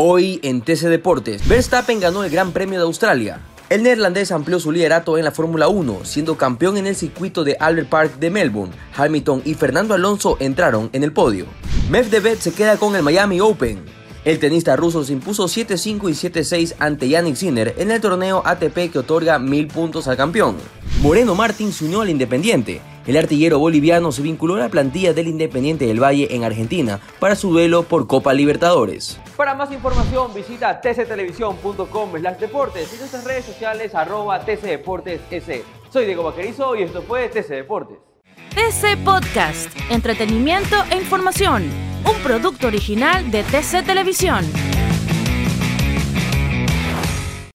Hoy en TC Deportes, Verstappen ganó el Gran Premio de Australia. El neerlandés amplió su liderato en la Fórmula 1, siendo campeón en el circuito de Albert Park de Melbourne. Hamilton y Fernando Alonso entraron en el podio. Medvedev se queda con el Miami Open. El tenista ruso se impuso 7-5 y 7-6 ante Yannick Sinner en el torneo ATP que otorga 1000 puntos al campeón. Moreno Martín se unió al Independiente. El artillero boliviano se vinculó a la plantilla del Independiente del Valle en Argentina para su duelo por Copa Libertadores. Para más información visita tctelevisión.com deportes y nuestras redes sociales arroba tcdeportes Soy Diego Vaquerizo y esto fue TC Deportes. TC Podcast, entretenimiento e información, un producto original de TC Televisión.